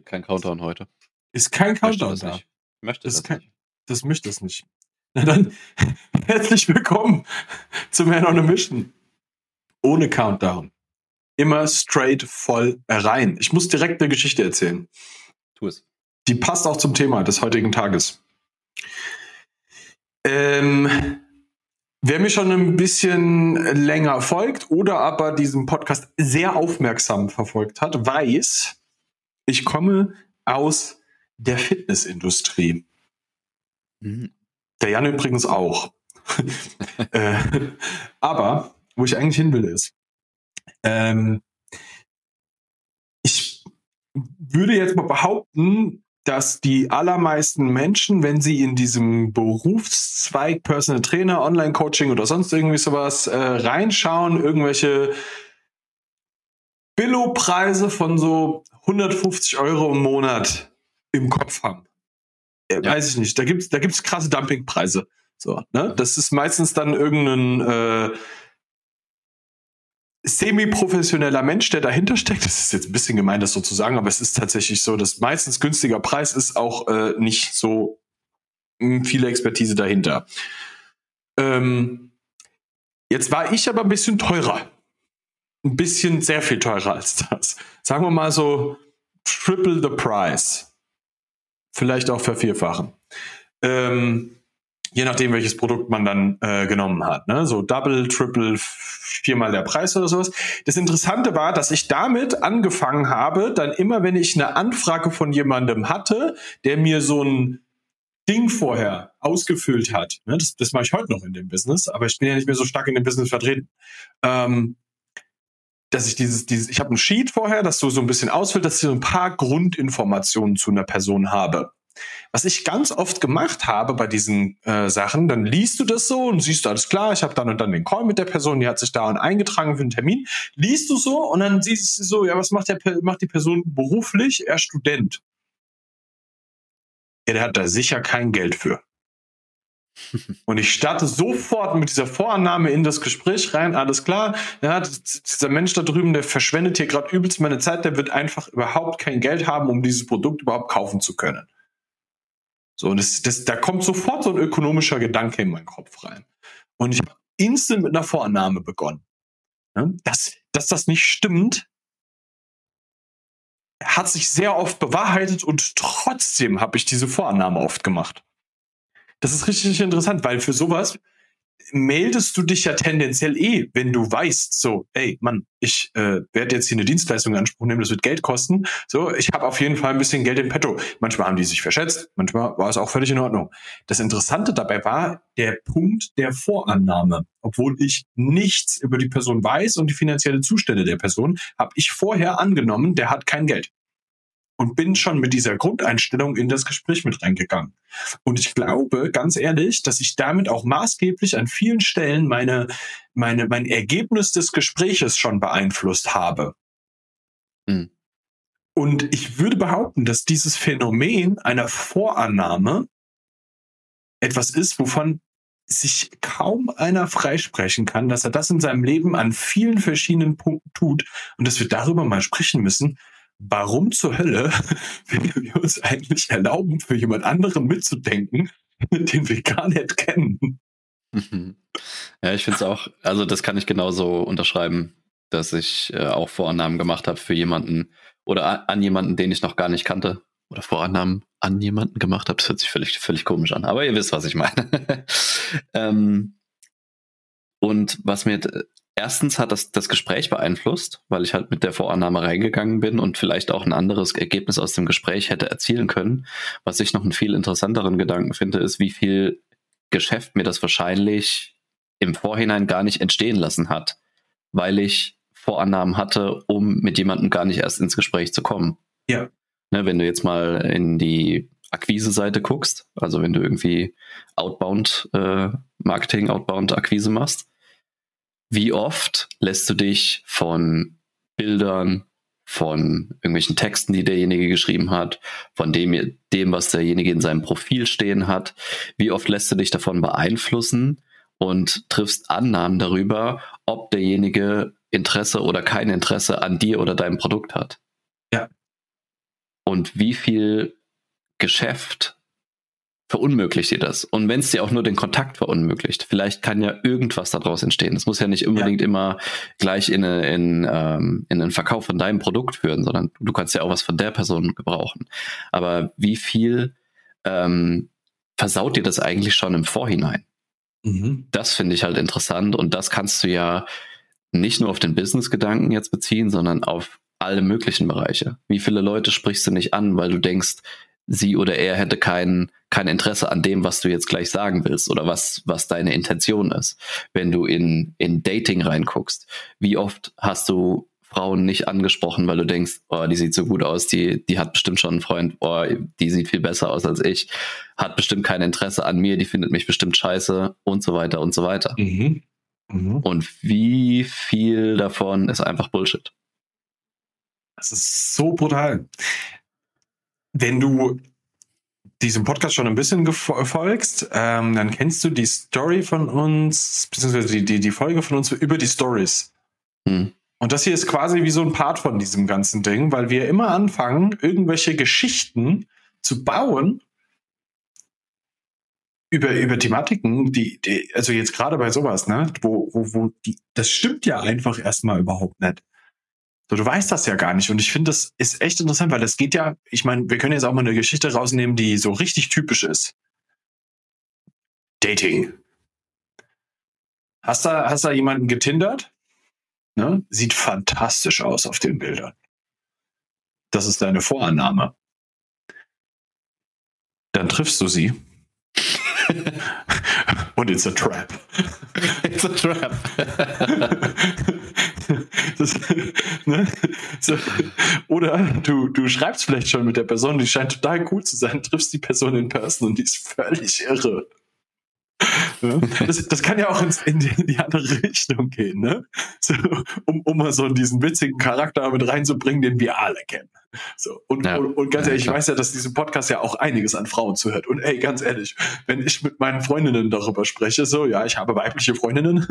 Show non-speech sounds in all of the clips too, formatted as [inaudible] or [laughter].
Gibt keinen Countdown heute. Ist kein Countdown da. nicht. Möchte Das das, kein- nicht. Das möchte es nicht. Na dann, [laughs] herzlich willkommen [laughs] zum Man on a Mission. Ohne Countdown. Immer straight voll rein. Ich muss direkt eine Geschichte erzählen. Tu es. Die passt auch zum Thema des heutigen Tages. Ähm, wer mir schon ein bisschen länger folgt oder aber diesen Podcast sehr aufmerksam verfolgt hat, weiß, ich komme aus der Fitnessindustrie. Mhm. Der Jan übrigens auch. [laughs] äh, aber wo ich eigentlich hin will ist, ähm, ich würde jetzt mal behaupten, dass die allermeisten Menschen, wenn sie in diesem Berufszweig Personal Trainer, Online-Coaching oder sonst irgendwie sowas äh, reinschauen, irgendwelche Billo-Preise von so 150 Euro im Monat im Kopf haben. Äh, Ja. Weiß ich nicht. Da gibt's da gibt's krasse Dumpingpreise. So, ne? Das ist meistens dann irgendein äh, semi-professioneller Mensch, der dahinter steckt. Das ist jetzt ein bisschen gemein, das so zu sagen, aber es ist tatsächlich so, dass meistens günstiger Preis ist auch äh, nicht so mh, viele Expertise dahinter. Ähm, jetzt war ich aber ein bisschen teurer. Ein bisschen sehr viel teurer als das. Sagen wir mal so triple the price. Vielleicht auch vervierfachen. Ähm, je nachdem, welches Produkt man dann äh, genommen hat. Ne? So double, triple, viermal der Preis oder sowas. Das Interessante war, dass ich damit angefangen habe, dann immer, wenn ich eine Anfrage von jemandem hatte, der mir so ein Ding vorher ausgefüllt hat. Ne? Das, das mache ich heute noch in dem Business, aber ich bin ja nicht mehr so stark in dem Business vertreten. Ähm, dass ich dieses, dieses, ich habe ein Sheet vorher, das so so ein bisschen ausfüllt, dass ich so ein paar Grundinformationen zu einer Person habe. Was ich ganz oft gemacht habe bei diesen äh, Sachen, dann liest du das so und siehst du alles klar, ich habe dann und dann den Call mit der Person, die hat sich da und eingetragen für einen Termin. Liest du so und dann siehst du so, ja, was macht, der, macht die Person beruflich? Er ist Student. Ja, der hat da sicher kein Geld für. Und ich starte sofort mit dieser Vorannahme in das Gespräch rein, alles klar. Ja, dieser Mensch da drüben, der verschwendet hier gerade übelst meine Zeit, der wird einfach überhaupt kein Geld haben, um dieses Produkt überhaupt kaufen zu können. So, und das, das, da kommt sofort so ein ökonomischer Gedanke in meinen Kopf rein. Und ich habe instant mit einer Vorannahme begonnen. Ja, dass, dass das nicht stimmt, hat sich sehr oft bewahrheitet und trotzdem habe ich diese Vorannahme oft gemacht. Das ist richtig interessant, weil für sowas meldest du dich ja tendenziell eh, wenn du weißt, so, ey, Mann, ich äh, werde jetzt hier eine Dienstleistung in Anspruch nehmen, das wird Geld kosten. So, ich habe auf jeden Fall ein bisschen Geld in petto. Manchmal haben die sich verschätzt, manchmal war es auch völlig in Ordnung. Das Interessante dabei war der Punkt der Vorannahme. Obwohl ich nichts über die Person weiß und die finanzielle Zustände der Person, habe ich vorher angenommen, der hat kein Geld. Und bin schon mit dieser Grundeinstellung in das Gespräch mit reingegangen. Und ich glaube, ganz ehrlich, dass ich damit auch maßgeblich an vielen Stellen meine, meine, mein Ergebnis des Gespräches schon beeinflusst habe. Hm. Und ich würde behaupten, dass dieses Phänomen einer Vorannahme etwas ist, wovon sich kaum einer freisprechen kann, dass er das in seinem Leben an vielen verschiedenen Punkten tut und dass wir darüber mal sprechen müssen, warum zur Hölle [laughs] wir uns eigentlich erlauben, für jemand anderen mitzudenken, [laughs] den wir gar nicht kennen. Mhm. Ja, ich finde es auch, also das kann ich genauso unterschreiben, dass ich äh, auch Vorannahmen gemacht habe für jemanden oder a- an jemanden, den ich noch gar nicht kannte. Oder Vorannahmen an jemanden gemacht habe. Das hört sich völlig, völlig komisch an. Aber ihr wisst, was ich meine. [laughs] ähm, und was mir erstens hat das das Gespräch beeinflusst, weil ich halt mit der Vorannahme reingegangen bin und vielleicht auch ein anderes Ergebnis aus dem Gespräch hätte erzielen können. Was ich noch einen viel interessanteren Gedanken finde, ist, wie viel Geschäft mir das wahrscheinlich im Vorhinein gar nicht entstehen lassen hat, weil ich Vorannahmen hatte, um mit jemandem gar nicht erst ins Gespräch zu kommen. Ja. Ne, wenn du jetzt mal in die Akquise-Seite guckst, also wenn du irgendwie Outbound äh, Marketing, Outbound Akquise machst, wie oft lässt du dich von Bildern, von irgendwelchen Texten, die derjenige geschrieben hat, von dem, dem, was derjenige in seinem Profil stehen hat, wie oft lässt du dich davon beeinflussen und triffst Annahmen darüber, ob derjenige Interesse oder kein Interesse an dir oder deinem Produkt hat. Ja. und wie viel Geschäft verunmöglicht dir das. Und wenn es dir auch nur den Kontakt verunmöglicht, vielleicht kann ja irgendwas daraus entstehen. Das muss ja nicht unbedingt ja. immer gleich in, in, ähm, in einen Verkauf von deinem Produkt führen, sondern du kannst ja auch was von der Person gebrauchen. Aber wie viel ähm, versaut dir das eigentlich schon im Vorhinein? Mhm. Das finde ich halt interessant und das kannst du ja nicht nur auf den Business-Gedanken jetzt beziehen, sondern auf alle möglichen Bereiche. Wie viele Leute sprichst du nicht an, weil du denkst, sie oder er hätte kein, kein Interesse an dem, was du jetzt gleich sagen willst oder was, was deine Intention ist. Wenn du in, in Dating reinguckst, wie oft hast du Frauen nicht angesprochen, weil du denkst, oh, die sieht so gut aus, die, die hat bestimmt schon einen Freund, oh, die sieht viel besser aus als ich, hat bestimmt kein Interesse an mir, die findet mich bestimmt scheiße und so weiter und so weiter. Mhm. Mhm. Und wie viel davon ist einfach Bullshit? Das ist so brutal wenn du diesem Podcast schon ein bisschen folgst, ähm, dann kennst du die Story von uns, beziehungsweise die, die, die Folge von uns über die Stories. Hm. Und das hier ist quasi wie so ein Part von diesem ganzen Ding, weil wir immer anfangen, irgendwelche Geschichten zu bauen über, über Thematiken, die, die also jetzt gerade bei sowas, ne, wo, wo, wo die, das stimmt ja einfach erstmal überhaupt nicht. So, du weißt das ja gar nicht. Und ich finde, das ist echt interessant, weil das geht ja, ich meine, wir können jetzt auch mal eine Geschichte rausnehmen, die so richtig typisch ist. Dating. Hast da, hast da jemanden getindert? Ne? Sieht fantastisch aus auf den Bildern. Das ist deine Vorannahme. Dann triffst du sie. [laughs] Und it's a trap. [laughs] It's a trap. [laughs] das, [laughs] ne? so. Oder du, du schreibst vielleicht schon mit der Person, die scheint total cool zu sein, triffst die Person in Person und die ist völlig irre. Das, das kann ja auch ins, in, die, in die andere Richtung gehen, ne? So, um, um mal so diesen witzigen Charakter mit reinzubringen, den wir alle kennen. So, und, ja. und, und, ganz ehrlich, ja, ich weiß ja, dass diesem Podcast ja auch einiges an Frauen zuhört. Und ey, ganz ehrlich, wenn ich mit meinen Freundinnen darüber spreche, so, ja, ich habe weibliche Freundinnen,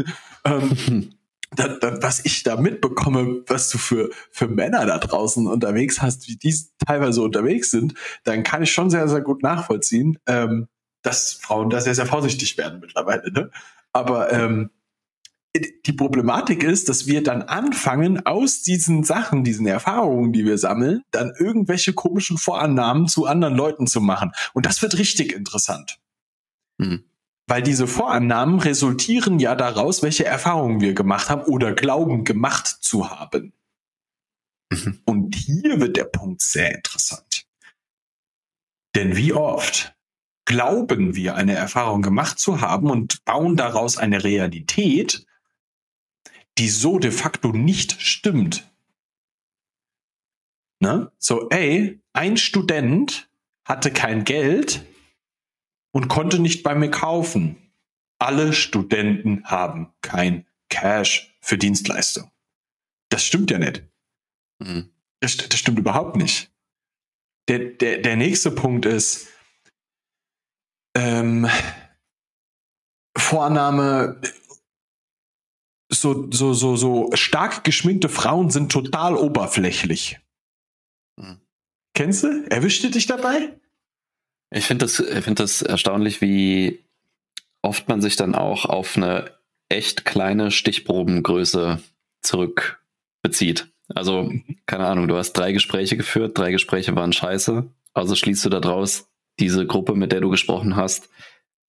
ähm, [laughs] da, da, was ich da mitbekomme, was du für, für Männer da draußen unterwegs hast, wie die teilweise unterwegs sind, dann kann ich schon sehr, sehr gut nachvollziehen, ähm, dass Frauen da sehr, sehr vorsichtig werden mittlerweile. Ne? Aber ähm, die Problematik ist, dass wir dann anfangen, aus diesen Sachen, diesen Erfahrungen, die wir sammeln, dann irgendwelche komischen Vorannahmen zu anderen Leuten zu machen. Und das wird richtig interessant. Mhm. Weil diese Vorannahmen resultieren ja daraus, welche Erfahrungen wir gemacht haben oder glauben gemacht zu haben. Mhm. Und hier wird der Punkt sehr interessant. Denn wie oft glauben wir eine Erfahrung gemacht zu haben und bauen daraus eine Realität, die so de facto nicht stimmt. Ne? So, ey, ein Student hatte kein Geld, und konnte nicht bei mir kaufen. Alle Studenten haben kein Cash für Dienstleistung. Das stimmt ja nicht. Mhm. Das, das, stimmt überhaupt nicht. Der, der, der nächste Punkt ist, ähm, Vorname, so, so, so, so stark geschminkte Frauen sind total oberflächlich. Mhm. Kennst du? Erwischte dich dabei? Ich finde das, ich finde das erstaunlich, wie oft man sich dann auch auf eine echt kleine Stichprobengröße zurückbezieht. Also, keine Ahnung, du hast drei Gespräche geführt, drei Gespräche waren scheiße. Also schließt du daraus, diese Gruppe, mit der du gesprochen hast,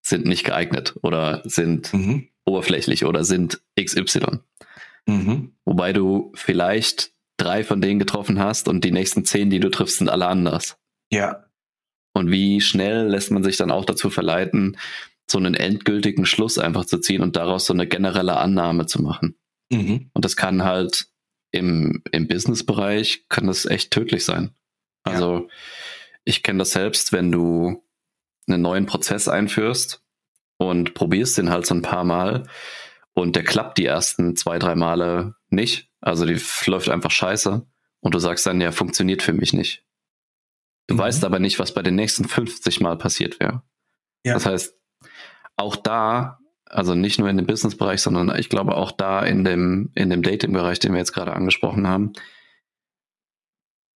sind nicht geeignet oder sind mhm. oberflächlich oder sind XY. Mhm. Wobei du vielleicht drei von denen getroffen hast und die nächsten zehn, die du triffst, sind alle anders. Ja. Und wie schnell lässt man sich dann auch dazu verleiten, so einen endgültigen Schluss einfach zu ziehen und daraus so eine generelle Annahme zu machen. Mhm. Und das kann halt im, im Business-Bereich kann das echt tödlich sein. Also ja. ich kenne das selbst, wenn du einen neuen Prozess einführst und probierst den halt so ein paar Mal und der klappt die ersten zwei, drei Male nicht. Also die läuft einfach scheiße und du sagst dann, ja, funktioniert für mich nicht. Du mhm. weißt aber nicht, was bei den nächsten 50 Mal passiert wäre. Ja. Das heißt, auch da, also nicht nur in dem Business-Bereich, sondern ich glaube auch da in dem, in dem Dating-Bereich, den wir jetzt gerade angesprochen haben,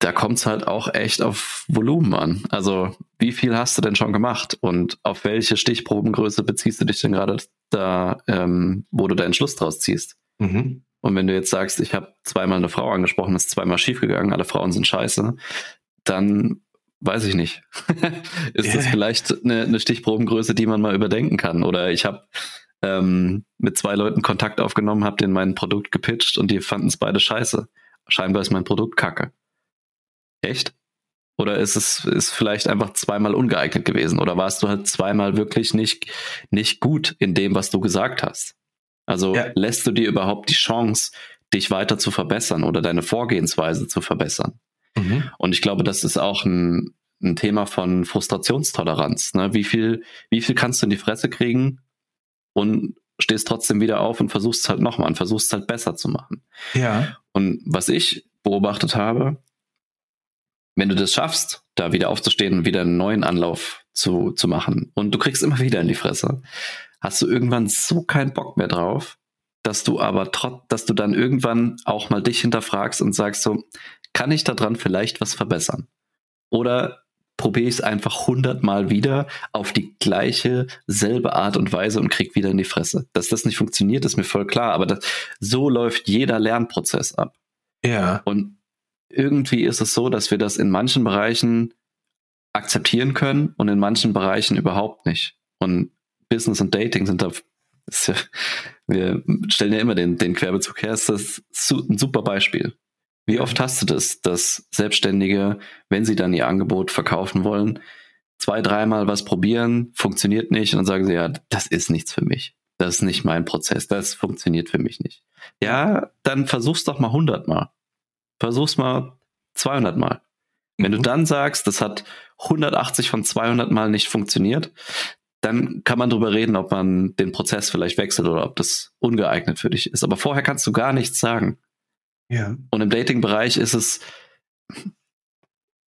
da kommt es halt auch echt auf Volumen an. Also wie viel hast du denn schon gemacht und auf welche Stichprobengröße beziehst du dich denn gerade da, ähm, wo du deinen Schluss draus ziehst? Mhm. Und wenn du jetzt sagst, ich habe zweimal eine Frau angesprochen, ist zweimal schiefgegangen, alle Frauen sind scheiße, dann weiß ich nicht. [laughs] ist yeah. das vielleicht eine, eine, Stichprobengröße, die man mal überdenken kann? Oder ich habe ähm, mit zwei Leuten Kontakt aufgenommen, habe denen mein Produkt gepitcht und die fanden es beide scheiße. Scheinbar ist mein Produkt kacke. Echt? Oder ist es ist vielleicht einfach zweimal ungeeignet gewesen? Oder warst du halt zweimal wirklich nicht, nicht gut in dem, was du gesagt hast? Also ja. lässt du dir überhaupt die Chance, dich weiter zu verbessern oder deine Vorgehensweise zu verbessern? Mhm. Und ich glaube, das ist auch ein, ein Thema von Frustrationstoleranz. Ne? Wie viel, wie viel kannst du in die Fresse kriegen und stehst trotzdem wieder auf und versuchst halt nochmal und versuchst halt besser zu machen. Ja. Und was ich beobachtet habe, wenn du das schaffst, da wieder aufzustehen und wieder einen neuen Anlauf zu, zu machen und du kriegst immer wieder in die Fresse, hast du irgendwann so keinen Bock mehr drauf, dass du aber trotz, dass du dann irgendwann auch mal dich hinterfragst und sagst so, kann ich daran vielleicht was verbessern? Oder probiere ich es einfach hundertmal wieder auf die gleiche, selbe Art und Weise und krieg wieder in die Fresse. Dass das nicht funktioniert, ist mir voll klar, aber das, so läuft jeder Lernprozess ab. Ja. Und irgendwie ist es so, dass wir das in manchen Bereichen akzeptieren können und in manchen Bereichen überhaupt nicht. Und Business und Dating sind da, ja, wir stellen ja immer den, den Querbezug her, ist das ein super Beispiel. Wie oft hast du das, dass Selbstständige, wenn sie dann ihr Angebot verkaufen wollen, zwei, dreimal was probieren, funktioniert nicht und dann sagen sie, ja, das ist nichts für mich. Das ist nicht mein Prozess, das funktioniert für mich nicht. Ja, dann versuch's doch mal hundertmal. Versuch's mal 200 Mal. Wenn mhm. du dann sagst, das hat 180 von 200 Mal nicht funktioniert, dann kann man darüber reden, ob man den Prozess vielleicht wechselt oder ob das ungeeignet für dich ist. Aber vorher kannst du gar nichts sagen. Ja. Und im Dating-Bereich ist es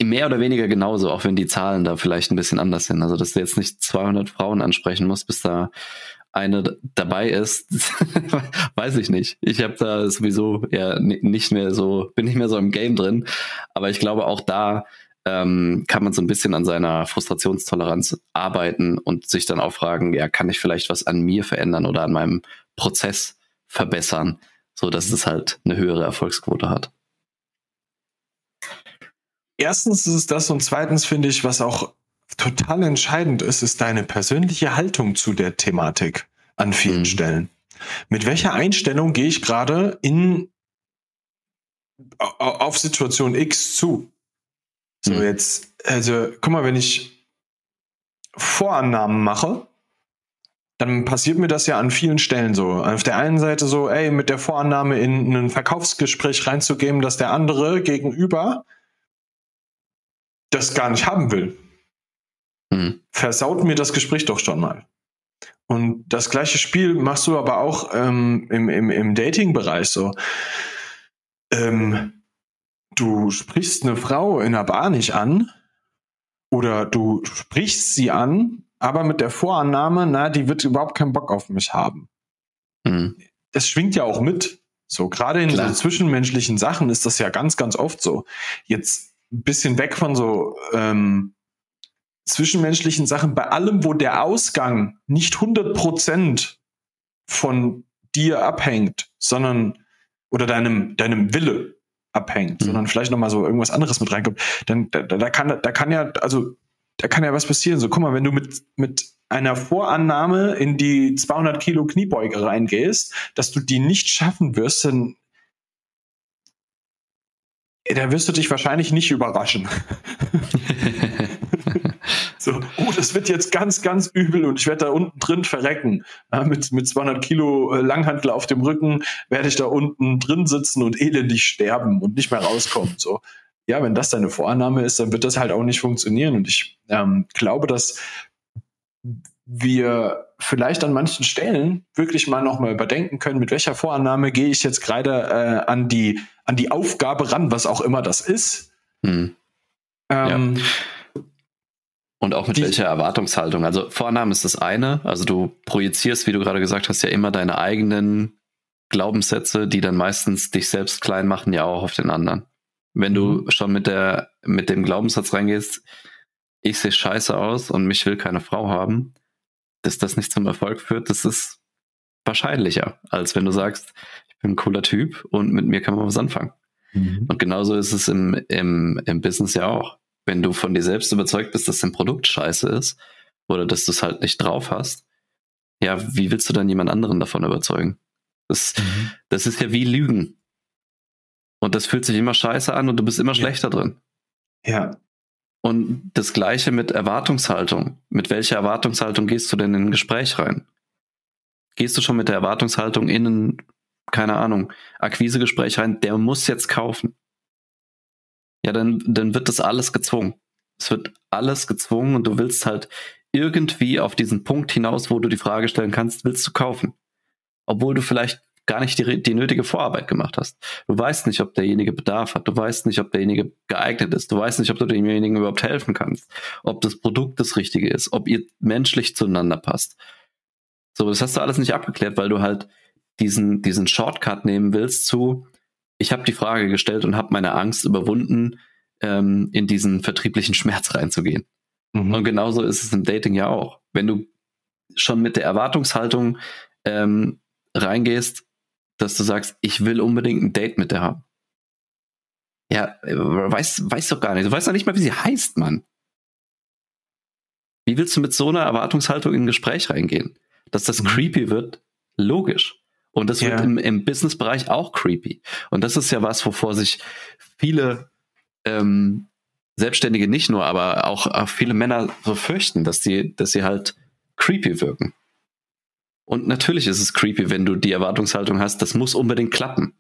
mehr oder weniger genauso, auch wenn die Zahlen da vielleicht ein bisschen anders sind. Also, dass du jetzt nicht 200 Frauen ansprechen musst, bis da eine dabei ist, [laughs] weiß ich nicht. Ich habe da sowieso ja nicht mehr so, bin nicht mehr so im Game drin. Aber ich glaube, auch da ähm, kann man so ein bisschen an seiner Frustrationstoleranz arbeiten und sich dann auch fragen, ja, kann ich vielleicht was an mir verändern oder an meinem Prozess verbessern, so dass es halt eine höhere Erfolgsquote hat. Erstens ist es das und zweitens finde ich, was auch total entscheidend ist, ist deine persönliche Haltung zu der Thematik an vielen mhm. Stellen. Mit welcher Einstellung gehe ich gerade in auf Situation X zu? So mhm. jetzt, also guck mal, wenn ich Vorannahmen mache, dann passiert mir das ja an vielen Stellen so. Auf der einen Seite so, ey, mit der Vorannahme in ein Verkaufsgespräch reinzugeben, dass der andere gegenüber das gar nicht haben will mhm. versaut mir das Gespräch doch schon mal. Und das gleiche Spiel machst du aber auch ähm, im, im, im Dating-Bereich so. Ähm, du sprichst eine Frau in der Bar nicht an oder du sprichst sie an, aber mit der Vorannahme, na, die wird überhaupt keinen Bock auf mich haben. Mhm. Das schwingt ja auch mit. So, gerade in so zwischenmenschlichen Sachen ist das ja ganz, ganz oft so. Jetzt ein bisschen weg von so ähm, zwischenmenschlichen Sachen, bei allem, wo der Ausgang nicht 100% von dir abhängt, sondern oder deinem, deinem Wille abhängt, mhm. sondern vielleicht nochmal so irgendwas anderes mit reinkommt, dann da, da kann da kann ja, also da kann ja was passieren. So, guck mal, wenn du mit, mit einer Vorannahme in die 200 Kilo Kniebeuge reingehst, dass du die nicht schaffen wirst, dann da wirst du dich wahrscheinlich nicht überraschen. [laughs] So, oh, das wird jetzt ganz, ganz übel und ich werde da unten drin verrecken. Ja, mit, mit 200 Kilo äh, Langhantel auf dem Rücken werde ich da unten drin sitzen und elendig sterben und nicht mehr rauskommen. So, ja, wenn das deine Vorannahme ist, dann wird das halt auch nicht funktionieren. Und ich ähm, glaube, dass wir vielleicht an manchen Stellen wirklich mal nochmal überdenken können, mit welcher Vorannahme gehe ich jetzt gerade äh, an die an die Aufgabe ran, was auch immer das ist. Hm. Ähm, ja. Und auch mit die, welcher Erwartungshaltung. Also Vornamen ist das eine. Also du projizierst, wie du gerade gesagt hast, ja immer deine eigenen Glaubenssätze, die dann meistens dich selbst klein machen, ja auch auf den anderen. Wenn du mhm. schon mit der, mit dem Glaubenssatz reingehst, ich sehe scheiße aus und mich will keine Frau haben, dass das nicht zum Erfolg führt, das ist wahrscheinlicher, als wenn du sagst, ich bin ein cooler Typ und mit mir kann man was anfangen. Mhm. Und genauso ist es im, im, im Business ja auch. Wenn du von dir selbst überzeugt bist, dass dein Produkt scheiße ist oder dass du es halt nicht drauf hast, ja, wie willst du dann jemand anderen davon überzeugen? Das, mhm. das ist ja wie Lügen. Und das fühlt sich immer scheiße an und du bist immer ja. schlechter drin. Ja. Und das gleiche mit Erwartungshaltung. Mit welcher Erwartungshaltung gehst du denn in ein Gespräch rein? Gehst du schon mit der Erwartungshaltung in ein, keine Ahnung, Akquisegespräch rein, der muss jetzt kaufen? Ja, dann, dann wird das alles gezwungen. Es wird alles gezwungen und du willst halt irgendwie auf diesen Punkt hinaus, wo du die Frage stellen kannst, willst du kaufen? Obwohl du vielleicht gar nicht die, die nötige Vorarbeit gemacht hast. Du weißt nicht, ob derjenige Bedarf hat. Du weißt nicht, ob derjenige geeignet ist. Du weißt nicht, ob du demjenigen überhaupt helfen kannst. Ob das Produkt das Richtige ist. Ob ihr menschlich zueinander passt. So, das hast du alles nicht abgeklärt, weil du halt diesen, diesen Shortcut nehmen willst zu, ich habe die Frage gestellt und habe meine Angst überwunden, ähm, in diesen vertrieblichen Schmerz reinzugehen. Mhm. Und genauso ist es im Dating ja auch. Wenn du schon mit der Erwartungshaltung ähm, reingehst, dass du sagst, ich will unbedingt ein Date mit der haben. Ja, weiß, weiß doch gar nicht. Du weißt doch nicht mal, wie sie heißt, Mann. Wie willst du mit so einer Erwartungshaltung in ein Gespräch reingehen? Dass das mhm. creepy wird, logisch. Und das ja. wird im, im Business-Bereich auch creepy. Und das ist ja was, wovor sich viele ähm, Selbstständige nicht nur, aber auch, auch viele Männer so fürchten, dass die, dass sie halt creepy wirken. Und natürlich ist es creepy, wenn du die Erwartungshaltung hast, das muss unbedingt klappen.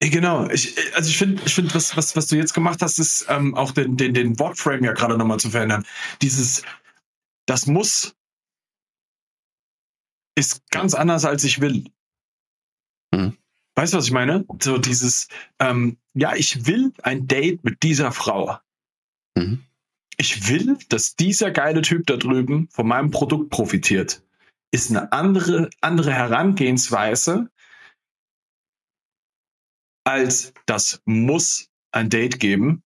Genau, ich, also ich finde, ich finde, was, was, was du jetzt gemacht hast, ist ähm, auch den, den, den Wortframe ja gerade nochmal zu verändern. Dieses, das muss, ist ganz anders als ich will. Hm. Weißt du, was ich meine? So dieses, ähm, ja, ich will ein Date mit dieser Frau. Mhm. Ich will, dass dieser geile Typ da drüben von meinem Produkt profitiert ist eine andere, andere Herangehensweise als das muss ein Date geben,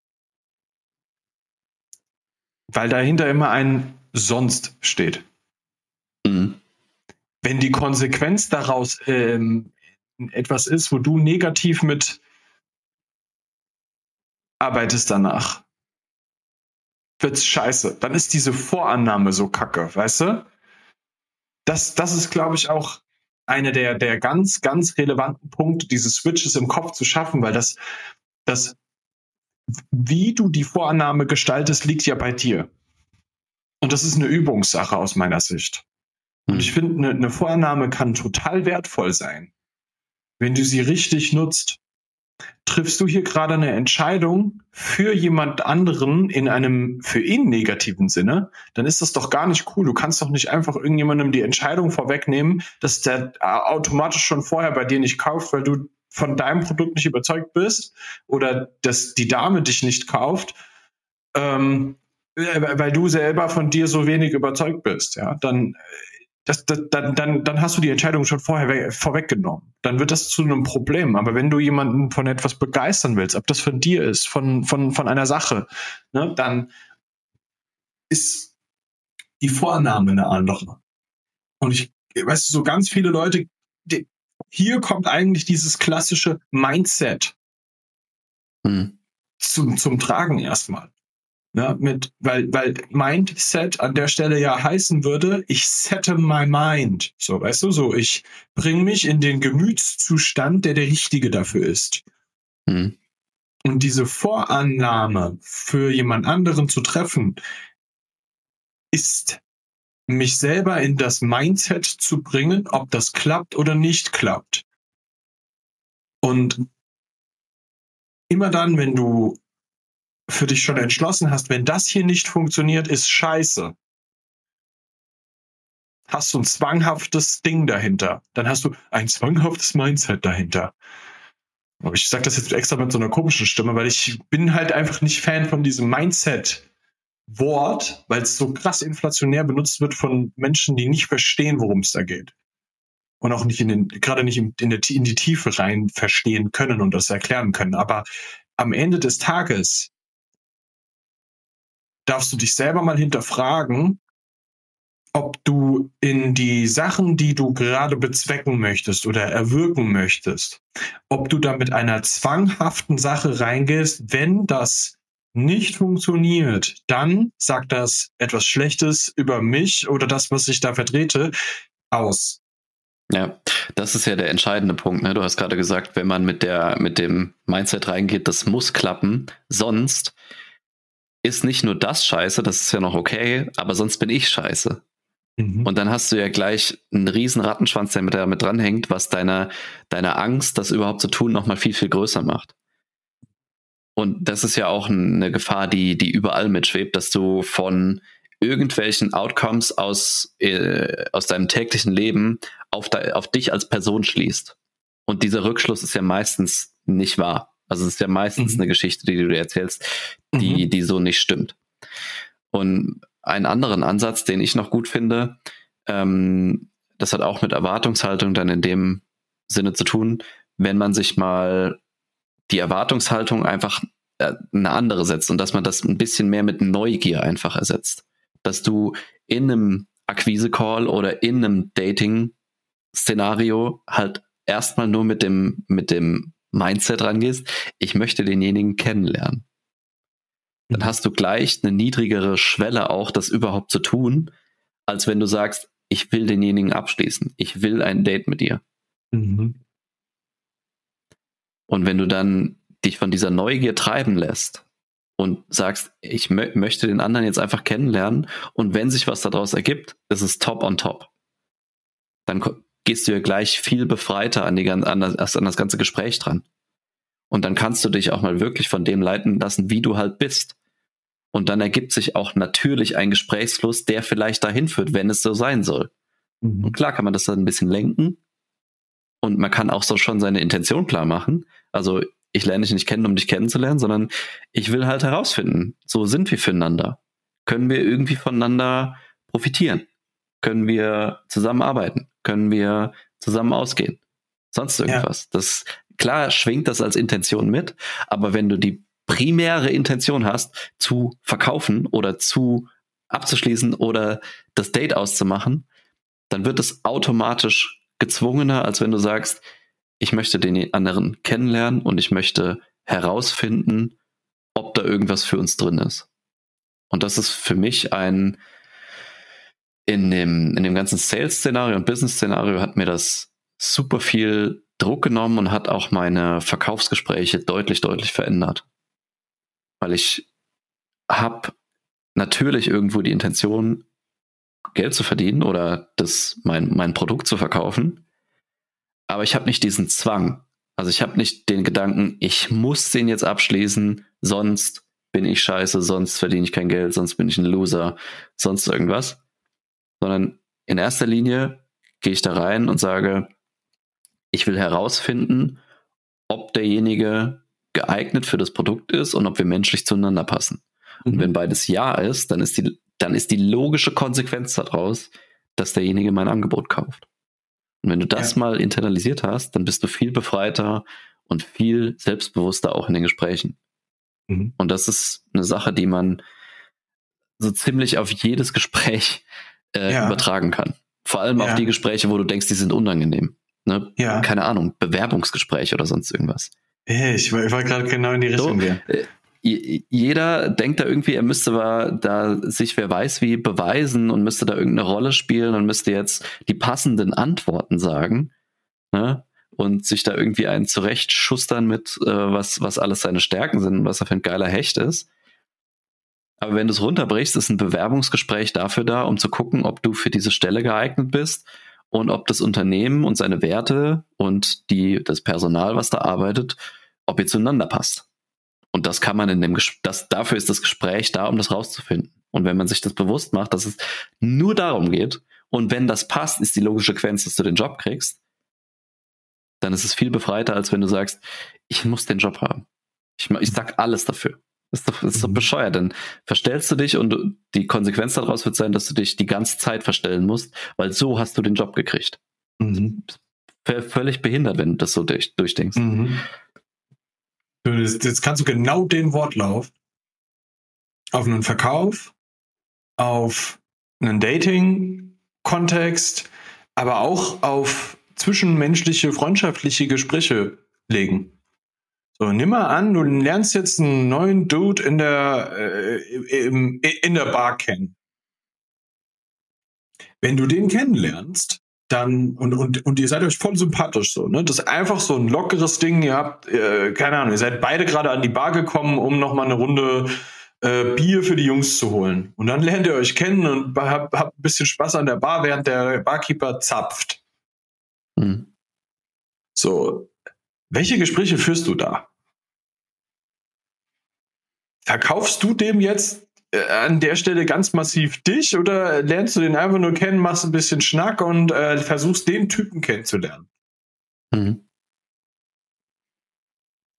weil dahinter immer ein sonst steht. Mhm. Wenn die Konsequenz daraus ähm, etwas ist, wo du negativ mit arbeitest danach, wird's scheiße. Dann ist diese Vorannahme so kacke, weißt du? Das, das ist, glaube ich, auch eine der, der ganz, ganz relevanten Punkte, diese Switches im Kopf zu schaffen, weil das, das, wie du die Vorannahme gestaltest, liegt ja bei dir. Und das ist eine Übungssache aus meiner Sicht. Und ich hm. finde, eine, eine Vorannahme kann total wertvoll sein, wenn du sie richtig nutzt triffst du hier gerade eine Entscheidung für jemand anderen in einem für ihn negativen Sinne, dann ist das doch gar nicht cool. Du kannst doch nicht einfach irgendjemandem die Entscheidung vorwegnehmen, dass der automatisch schon vorher bei dir nicht kauft, weil du von deinem Produkt nicht überzeugt bist oder dass die Dame dich nicht kauft, ähm, weil du selber von dir so wenig überzeugt bist. Ja, dann das, das, dann, dann, dann hast du die Entscheidung schon vorher vorweggenommen. Dann wird das zu einem Problem. Aber wenn du jemanden von etwas begeistern willst, ob das von dir ist, von, von, von einer Sache, ne, dann ist die Vorannahme eine andere. Und ich, weißt du, so ganz viele Leute, die, hier kommt eigentlich dieses klassische Mindset hm. zum, zum Tragen erstmal. Ja, mit, weil, weil Mindset an der Stelle ja heißen würde, ich sette my mind. So, weißt du, so, ich bringe mich in den Gemütszustand, der der richtige dafür ist. Mhm. Und diese Vorannahme für jemand anderen zu treffen, ist mich selber in das Mindset zu bringen, ob das klappt oder nicht klappt. Und immer dann, wenn du für dich schon entschlossen hast, wenn das hier nicht funktioniert, ist scheiße. Hast du ein zwanghaftes Ding dahinter. Dann hast du ein zwanghaftes Mindset dahinter. Aber ich sage das jetzt extra mit so einer komischen Stimme, weil ich bin halt einfach nicht Fan von diesem Mindset-Wort, weil es so krass inflationär benutzt wird von Menschen, die nicht verstehen, worum es da geht. Und auch nicht in den, gerade nicht in, der, in die Tiefe rein verstehen können und das erklären können. Aber am Ende des Tages darfst du dich selber mal hinterfragen, ob du in die Sachen, die du gerade bezwecken möchtest oder erwirken möchtest, ob du da mit einer zwanghaften Sache reingehst, wenn das nicht funktioniert, dann sagt das etwas Schlechtes über mich oder das, was ich da vertrete, aus. Ja, das ist ja der entscheidende Punkt. Ne? Du hast gerade gesagt, wenn man mit der mit dem Mindset reingeht, das muss klappen. Sonst ist nicht nur das scheiße, das ist ja noch okay, aber sonst bin ich scheiße. Mhm. Und dann hast du ja gleich einen riesen Rattenschwanz, der mit, der mit dranhängt, was deine, deine Angst, das überhaupt zu tun, nochmal viel, viel größer macht. Und das ist ja auch eine Gefahr, die, die überall mitschwebt, dass du von irgendwelchen Outcomes aus, äh, aus deinem täglichen Leben auf, de, auf dich als Person schließt. Und dieser Rückschluss ist ja meistens nicht wahr. Also es ist ja meistens mhm. eine Geschichte, die du dir erzählst, die, mhm. die so nicht stimmt. Und einen anderen Ansatz, den ich noch gut finde, ähm, das hat auch mit Erwartungshaltung dann in dem Sinne zu tun, wenn man sich mal die Erwartungshaltung einfach äh, eine andere setzt und dass man das ein bisschen mehr mit Neugier einfach ersetzt. Dass du in einem Akquise-Call oder in einem Dating-Szenario halt erstmal nur mit dem, mit dem Mindset rangehst, ich möchte denjenigen kennenlernen. Dann mhm. hast du gleich eine niedrigere Schwelle auch, das überhaupt zu tun, als wenn du sagst, ich will denjenigen abschließen. Ich will ein Date mit dir. Mhm. Und wenn du dann dich von dieser Neugier treiben lässt und sagst, ich mö möchte den anderen jetzt einfach kennenlernen und wenn sich was daraus ergibt, ist es top on top. Dann gehst du ja gleich viel befreiter an, die, an, das, an das ganze Gespräch dran. Und dann kannst du dich auch mal wirklich von dem leiten lassen, wie du halt bist. Und dann ergibt sich auch natürlich ein Gesprächsfluss, der vielleicht dahin führt, wenn es so sein soll. Mhm. Und klar kann man das dann ein bisschen lenken. Und man kann auch so schon seine Intention klar machen. Also ich lerne dich nicht kennen, um dich kennenzulernen, sondern ich will halt herausfinden, so sind wir füreinander. Können wir irgendwie voneinander profitieren? Können wir zusammenarbeiten? Können wir zusammen ausgehen? Sonst irgendwas. Ja. Das, klar schwingt das als Intention mit, aber wenn du die primäre Intention hast, zu verkaufen oder zu abzuschließen oder das Date auszumachen, dann wird es automatisch gezwungener, als wenn du sagst, ich möchte den anderen kennenlernen und ich möchte herausfinden, ob da irgendwas für uns drin ist. Und das ist für mich ein, in dem, in dem ganzen Sales-Szenario und Business-Szenario hat mir das super viel Druck genommen und hat auch meine Verkaufsgespräche deutlich, deutlich verändert. Weil ich habe natürlich irgendwo die Intention, Geld zu verdienen oder das, mein, mein Produkt zu verkaufen. Aber ich habe nicht diesen Zwang. Also ich habe nicht den Gedanken, ich muss den jetzt abschließen, sonst bin ich scheiße, sonst verdiene ich kein Geld, sonst bin ich ein Loser, sonst irgendwas. Sondern in erster Linie gehe ich da rein und sage, ich will herausfinden, ob derjenige geeignet für das Produkt ist und ob wir menschlich zueinander passen. Mhm. Und wenn beides ja ist, dann ist die, dann ist die logische Konsequenz daraus, dass derjenige mein Angebot kauft. Und wenn du das ja. mal internalisiert hast, dann bist du viel befreiter und viel selbstbewusster auch in den Gesprächen. Mhm. Und das ist eine Sache, die man so ziemlich auf jedes Gespräch äh, ja. übertragen kann. Vor allem ja. auf die Gespräche, wo du denkst, die sind unangenehm. Ne? Ja. Keine Ahnung, Bewerbungsgespräch oder sonst irgendwas. Ich war, ich war gerade genau in die Richtung. So, äh, jeder denkt da irgendwie, er müsste da sich, wer weiß wie, beweisen und müsste da irgendeine Rolle spielen und müsste jetzt die passenden Antworten sagen. Ne? Und sich da irgendwie einen zurechtschustern mit, äh, was, was alles seine Stärken sind, was er für ein geiler Hecht ist. Aber wenn du es runterbrichst, ist ein Bewerbungsgespräch dafür da, um zu gucken, ob du für diese Stelle geeignet bist und ob das Unternehmen und seine Werte und die, das Personal, was da arbeitet, ob ihr zueinander passt. Und das kann man in dem das dafür ist das Gespräch da, um das rauszufinden. Und wenn man sich das bewusst macht, dass es nur darum geht, und wenn das passt, ist die logische Quenz, dass du den Job kriegst, dann ist es viel befreiter, als wenn du sagst, ich muss den Job haben. Ich, ich sag alles dafür. Das ist doch, ist doch mhm. bescheuert. Dann verstellst du dich und die Konsequenz daraus wird sein, dass du dich die ganze Zeit verstellen musst, weil so hast du den Job gekriegt. Mhm. Völlig behindert, wenn du das so durch, durchdenkst. Mhm. Jetzt kannst du genau den Wortlauf auf einen Verkauf, auf einen Dating-Kontext, aber auch auf zwischenmenschliche, freundschaftliche Gespräche legen. So, nimm mal an, du lernst jetzt einen neuen Dude in der, äh, im, in der Bar kennen. Wenn du den kennenlernst, dann, und, und, und ihr seid euch voll sympathisch so, ne? Das ist einfach so ein lockeres Ding, ihr habt, äh, keine Ahnung, ihr seid beide gerade an die Bar gekommen, um nochmal eine Runde äh, Bier für die Jungs zu holen. Und dann lernt ihr euch kennen und habt, habt ein bisschen Spaß an der Bar, während der Barkeeper zapft. Hm. So, welche Gespräche führst du da? Verkaufst du dem jetzt äh, an der Stelle ganz massiv dich oder lernst du den einfach nur kennen, machst ein bisschen Schnack und äh, versuchst den Typen kennenzulernen? Mhm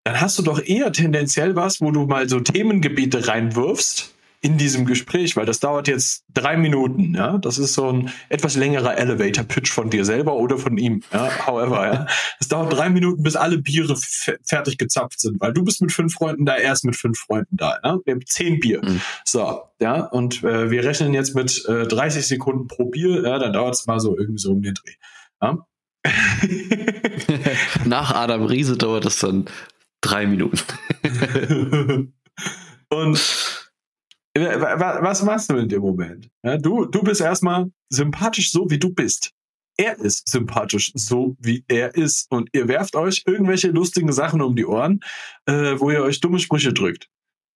dann hast du doch eher tendenziell was, wo du mal so Themengebiete reinwirfst in diesem Gespräch, weil das dauert jetzt drei Minuten, ja. Das ist so ein etwas längerer Elevator-Pitch von dir selber oder von ihm, ja. However, ja. Es dauert drei Minuten, bis alle Biere fertig gezapft sind, weil du bist mit fünf Freunden da, er ist mit fünf Freunden da, ja. Wir haben zehn Bier. Mhm. So, ja. Und äh, wir rechnen jetzt mit äh, 30 Sekunden pro Bier, ja. Dann dauert es mal so irgendwie so um den Dreh, ja. [laughs] Nach Adam Riese dauert es dann Drei Minuten. [laughs] und was machst du in dem Moment? Ja, du, du bist erstmal sympathisch so, wie du bist. Er ist sympathisch so, wie er ist. Und ihr werft euch irgendwelche lustigen Sachen um die Ohren, äh, wo ihr euch dumme Sprüche drückt.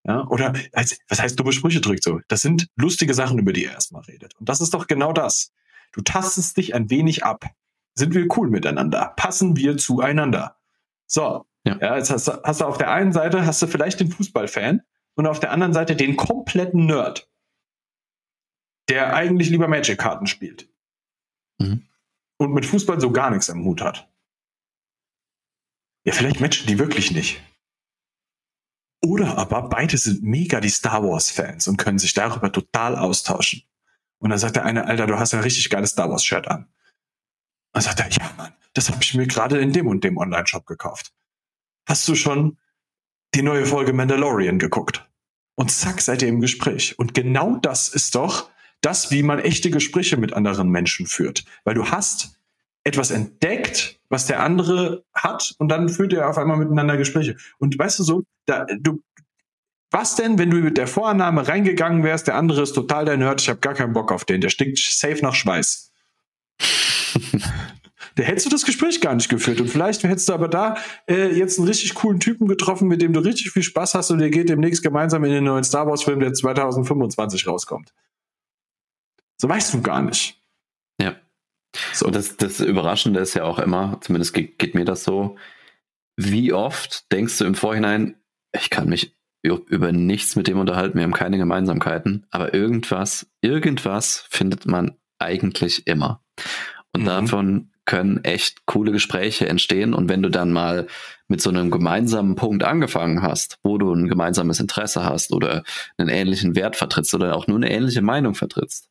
Ja, oder was heißt dumme Sprüche drückt so? Das sind lustige Sachen, über die ihr erstmal redet. Und das ist doch genau das. Du tastest dich ein wenig ab. Sind wir cool miteinander? Passen wir zueinander? So, ja. ja jetzt hast, hast du auf der einen Seite hast du vielleicht den Fußballfan und auf der anderen Seite den kompletten Nerd, der eigentlich lieber Magic-Karten spielt. Mhm. Und mit Fußball so gar nichts am Hut hat. Ja, vielleicht matchen die wirklich nicht. Oder aber beide sind mega die Star Wars-Fans und können sich darüber total austauschen. Und dann sagt der eine, Alter, du hast ja ein richtig geiles Star Wars-Shirt an. Und dann sagt er, ja, Mann, das habe ich mir gerade in dem und dem Online-Shop gekauft hast du schon die neue Folge Mandalorian geguckt? Und zack, seid ihr im Gespräch. Und genau das ist doch das, wie man echte Gespräche mit anderen Menschen führt. Weil du hast etwas entdeckt, was der andere hat, und dann führt ihr auf einmal miteinander Gespräche. Und weißt du so, da, du, was denn, wenn du mit der Vorannahme reingegangen wärst, der andere ist total dein Nerd, ich habe gar keinen Bock auf den, der stinkt safe nach Schweiß. [laughs] da hättest du das Gespräch gar nicht geführt. Und vielleicht hättest du aber da äh, jetzt einen richtig coolen Typen getroffen, mit dem du richtig viel Spaß hast und ihr geht demnächst gemeinsam in den neuen Star Wars-Film, der 2025 rauskommt. So weißt du gar nicht. Ja. So. Und das, das Überraschende ist ja auch immer, zumindest geht, geht mir das so, wie oft denkst du im Vorhinein, ich kann mich über nichts mit dem unterhalten, wir haben keine Gemeinsamkeiten, aber irgendwas, irgendwas findet man eigentlich immer. Und mhm. davon können echt coole Gespräche entstehen. Und wenn du dann mal mit so einem gemeinsamen Punkt angefangen hast, wo du ein gemeinsames Interesse hast oder einen ähnlichen Wert vertrittst oder auch nur eine ähnliche Meinung vertrittst,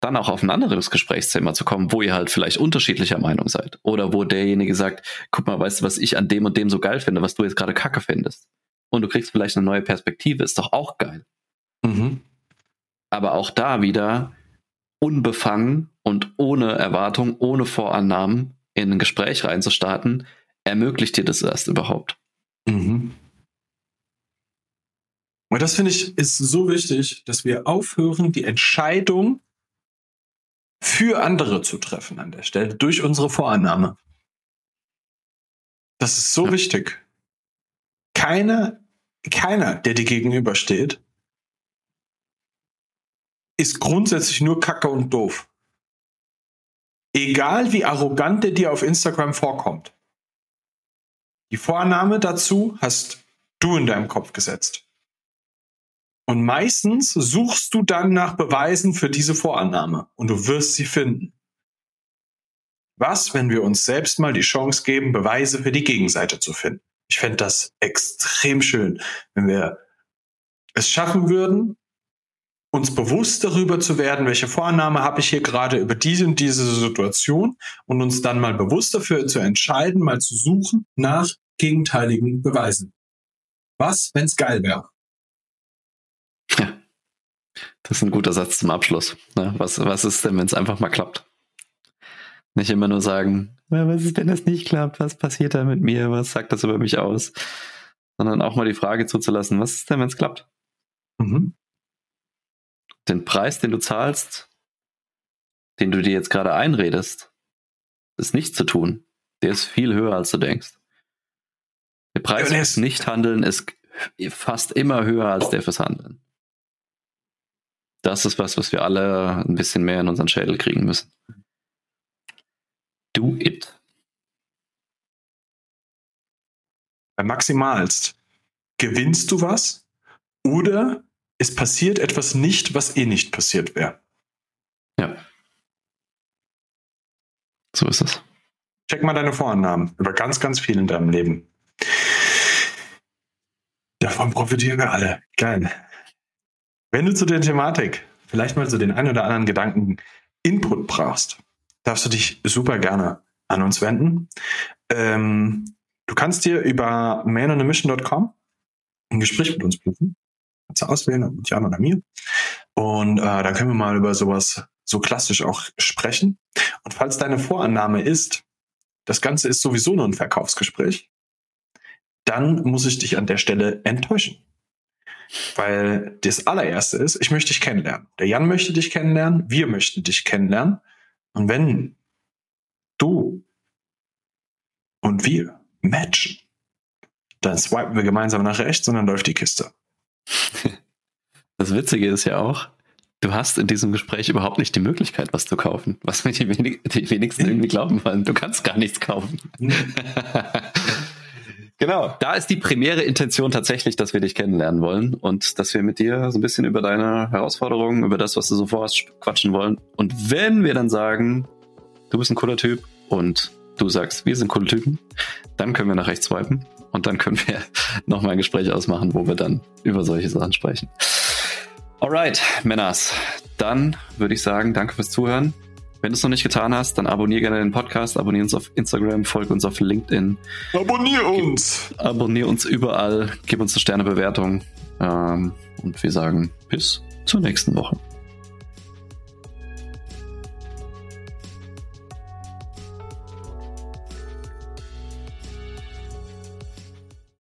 dann auch auf ein anderes Gesprächsthema zu kommen, wo ihr halt vielleicht unterschiedlicher Meinung seid. Oder wo derjenige sagt, guck mal, weißt du, was ich an dem und dem so geil finde, was du jetzt gerade kacke findest. Und du kriegst vielleicht eine neue Perspektive, ist doch auch geil. Mhm. Aber auch da wieder unbefangen und ohne Erwartung, ohne Vorannahmen in ein Gespräch reinzustarten, ermöglicht dir das erst überhaupt. Mhm. Und das finde ich ist so wichtig, dass wir aufhören, die Entscheidung für andere zu treffen an der Stelle durch unsere Vorannahme. Das ist so ja. wichtig. Keiner, keiner, der dir gegenübersteht, ist grundsätzlich nur Kacke und doof. Egal wie arrogant der dir auf Instagram vorkommt. Die Vorname dazu hast du in deinem Kopf gesetzt. Und meistens suchst du dann nach Beweisen für diese Vorannahme und du wirst sie finden. Was, wenn wir uns selbst mal die Chance geben, Beweise für die Gegenseite zu finden? Ich fände das extrem schön, wenn wir es schaffen würden, uns bewusst darüber zu werden, welche Vorname habe ich hier gerade über diese und diese Situation und uns dann mal bewusst dafür zu entscheiden, mal zu suchen nach Gegenteiligen beweisen. Was, wenn's geil wäre? Ja, das ist ein guter Satz zum Abschluss. Ne? Was, was ist denn, wenn es einfach mal klappt? Nicht immer nur sagen, was ist, wenn das nicht klappt? Was passiert da mit mir? Was sagt das über mich aus? Sondern auch mal die Frage zuzulassen, was ist denn, wenn es klappt? Mhm. Den Preis, den du zahlst, den du dir jetzt gerade einredest, ist nicht zu tun. Der ist viel höher, als du denkst. Der Preis fürs Nichthandeln ist fast immer höher als der fürs Handeln. Das ist was, was wir alle ein bisschen mehr in unseren Schädel kriegen müssen. Do it. Bei maximalst gewinnst du was oder es passiert etwas nicht, was eh nicht passiert wäre. Ja. So ist es. Check mal deine Vorannahmen über ganz, ganz viel in deinem Leben. Davon profitieren wir alle. Geil. Wenn du zu der Thematik vielleicht mal so den einen oder anderen Gedanken Input brauchst, darfst du dich super gerne an uns wenden. Ähm, du kannst dir über manonamission.com ein Gespräch mit uns buchen. Du auswählen, mit Jan oder mir. Und äh, dann können wir mal über sowas so klassisch auch sprechen. Und falls deine Vorannahme ist, das Ganze ist sowieso nur ein Verkaufsgespräch, dann muss ich dich an der Stelle enttäuschen. Weil das allererste ist, ich möchte dich kennenlernen. Der Jan möchte dich kennenlernen, wir möchten dich kennenlernen. Und wenn du und wir matchen, dann swipen wir gemeinsam nach rechts und dann läuft die Kiste. Das Witzige ist ja auch, du hast in diesem Gespräch überhaupt nicht die Möglichkeit, was zu kaufen. Was mir die, wenig, die wenigsten irgendwie glauben wollen. Du kannst gar nichts kaufen. [laughs] Genau, da ist die primäre Intention tatsächlich, dass wir dich kennenlernen wollen und dass wir mit dir so ein bisschen über deine Herausforderungen, über das, was du so vorhast, quatschen wollen. Und wenn wir dann sagen, du bist ein cooler Typ und du sagst, wir sind coole Typen, dann können wir nach rechts swipen und dann können wir [laughs] nochmal ein Gespräch ausmachen, wo wir dann über solche Sachen sprechen. Alright, Männers, dann würde ich sagen, danke fürs Zuhören. Wenn du es noch nicht getan hast, dann abonniere gerne den Podcast, abonniere uns auf Instagram, folge uns auf LinkedIn. Abonnier uns! Gib, abonniere uns überall, gib uns eine Sternebewertung. Ähm, und wir sagen bis zur nächsten Woche.